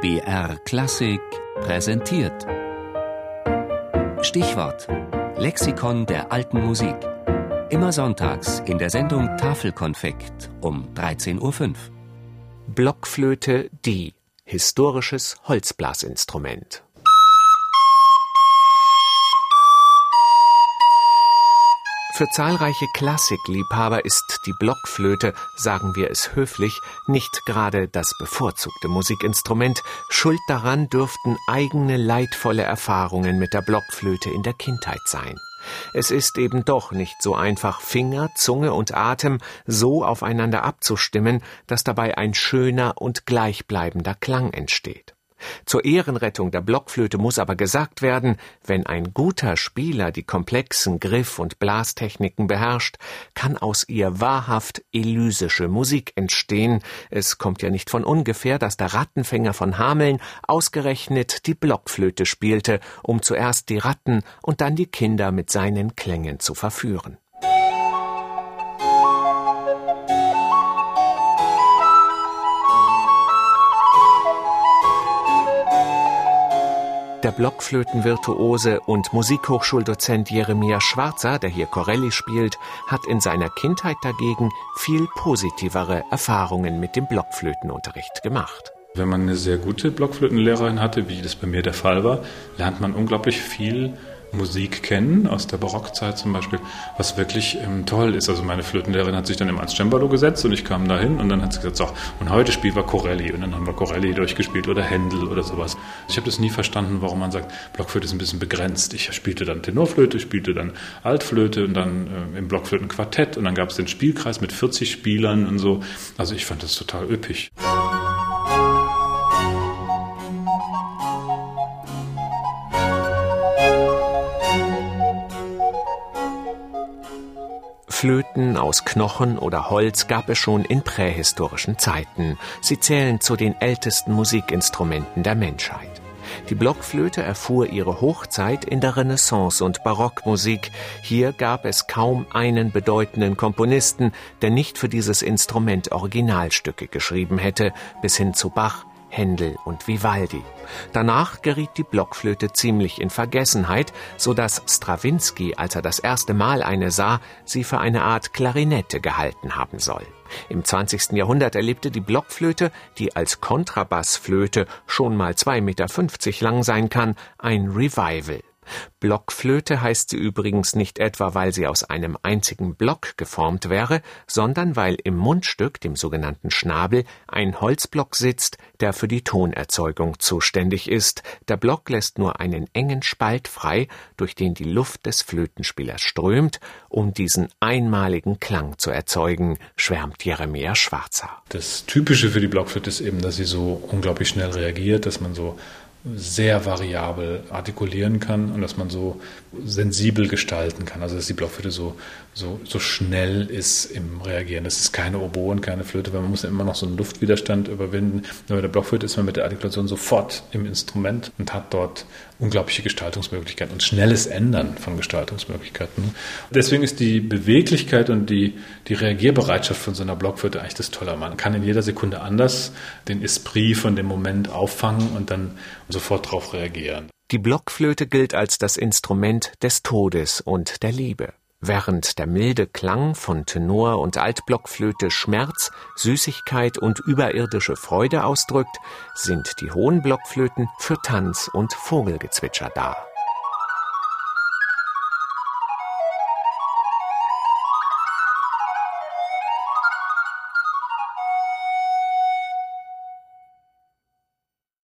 BR Klassik präsentiert. Stichwort: Lexikon der alten Musik. Immer sonntags in der Sendung Tafelkonfekt um 13.05 Uhr. Blockflöte D. Historisches Holzblasinstrument. Für zahlreiche Klassikliebhaber ist die Blockflöte, sagen wir es höflich, nicht gerade das bevorzugte Musikinstrument. Schuld daran dürften eigene leidvolle Erfahrungen mit der Blockflöte in der Kindheit sein. Es ist eben doch nicht so einfach, Finger, Zunge und Atem so aufeinander abzustimmen, dass dabei ein schöner und gleichbleibender Klang entsteht. Zur Ehrenrettung der Blockflöte muss aber gesagt werden, wenn ein guter Spieler die komplexen Griff- und Blastechniken beherrscht, kann aus ihr wahrhaft elysische Musik entstehen. Es kommt ja nicht von ungefähr, dass der Rattenfänger von Hameln ausgerechnet die Blockflöte spielte, um zuerst die Ratten und dann die Kinder mit seinen Klängen zu verführen. Der Blockflötenvirtuose und Musikhochschuldozent Jeremia Schwarzer, der hier Corelli spielt, hat in seiner Kindheit dagegen viel positivere Erfahrungen mit dem Blockflötenunterricht gemacht. Wenn man eine sehr gute Blockflötenlehrerin hatte, wie das bei mir der Fall war, lernt man unglaublich viel Musik kennen, aus der Barockzeit zum Beispiel, was wirklich ähm, toll ist. Also meine Flötenlehrerin hat sich dann immer ans Cembalo gesetzt und ich kam dahin und dann hat sie gesagt, so, und heute spielen wir Corelli und dann haben wir Corelli durchgespielt oder Händel oder sowas. Ich habe das nie verstanden, warum man sagt, Blockflöte ist ein bisschen begrenzt. Ich spielte dann Tenorflöte, spielte dann Altflöte und dann äh, im Blockflötenquartett und dann gab es den Spielkreis mit 40 Spielern und so. Also ich fand das total üppig. Flöten aus Knochen oder Holz gab es schon in prähistorischen Zeiten. Sie zählen zu den ältesten Musikinstrumenten der Menschheit. Die Blockflöte erfuhr ihre Hochzeit in der Renaissance- und Barockmusik. Hier gab es kaum einen bedeutenden Komponisten, der nicht für dieses Instrument Originalstücke geschrieben hätte, bis hin zu Bach, Händel und Vivaldi. Danach geriet die Blockflöte ziemlich in Vergessenheit, so dass Strawinski, als er das erste Mal eine sah, sie für eine Art Klarinette gehalten haben soll. Im 20. Jahrhundert erlebte die Blockflöte, die als Kontrabassflöte schon mal 2,50 Meter lang sein kann, ein Revival. Blockflöte heißt sie übrigens nicht etwa, weil sie aus einem einzigen Block geformt wäre, sondern weil im Mundstück, dem sogenannten Schnabel, ein Holzblock sitzt, der für die Tonerzeugung zuständig ist. Der Block lässt nur einen engen Spalt frei, durch den die Luft des Flötenspielers strömt, um diesen einmaligen Klang zu erzeugen, schwärmt Jeremia Schwarzer. Das Typische für die Blockflöte ist eben, dass sie so unglaublich schnell reagiert, dass man so sehr variabel artikulieren kann und dass man so sensibel gestalten kann. Also dass die Blockflöte so, so, so schnell ist im Reagieren. Das ist keine Oboen, keine Flöte, weil man muss ja immer noch so einen Luftwiderstand überwinden. Nur bei der Blockflöte ist man mit der Artikulation sofort im Instrument und hat dort unglaubliche Gestaltungsmöglichkeiten und schnelles Ändern von Gestaltungsmöglichkeiten. Deswegen ist die Beweglichkeit und die, die Reagierbereitschaft von so einer Blockflöte eigentlich das Tolle. Man kann in jeder Sekunde anders den Esprit von dem Moment auffangen und dann sofort darauf reagieren. Die Blockflöte gilt als das Instrument des Todes und der Liebe. Während der milde Klang von Tenor und Altblockflöte Schmerz, Süßigkeit und überirdische Freude ausdrückt, sind die hohen Blockflöten für Tanz und Vogelgezwitscher da.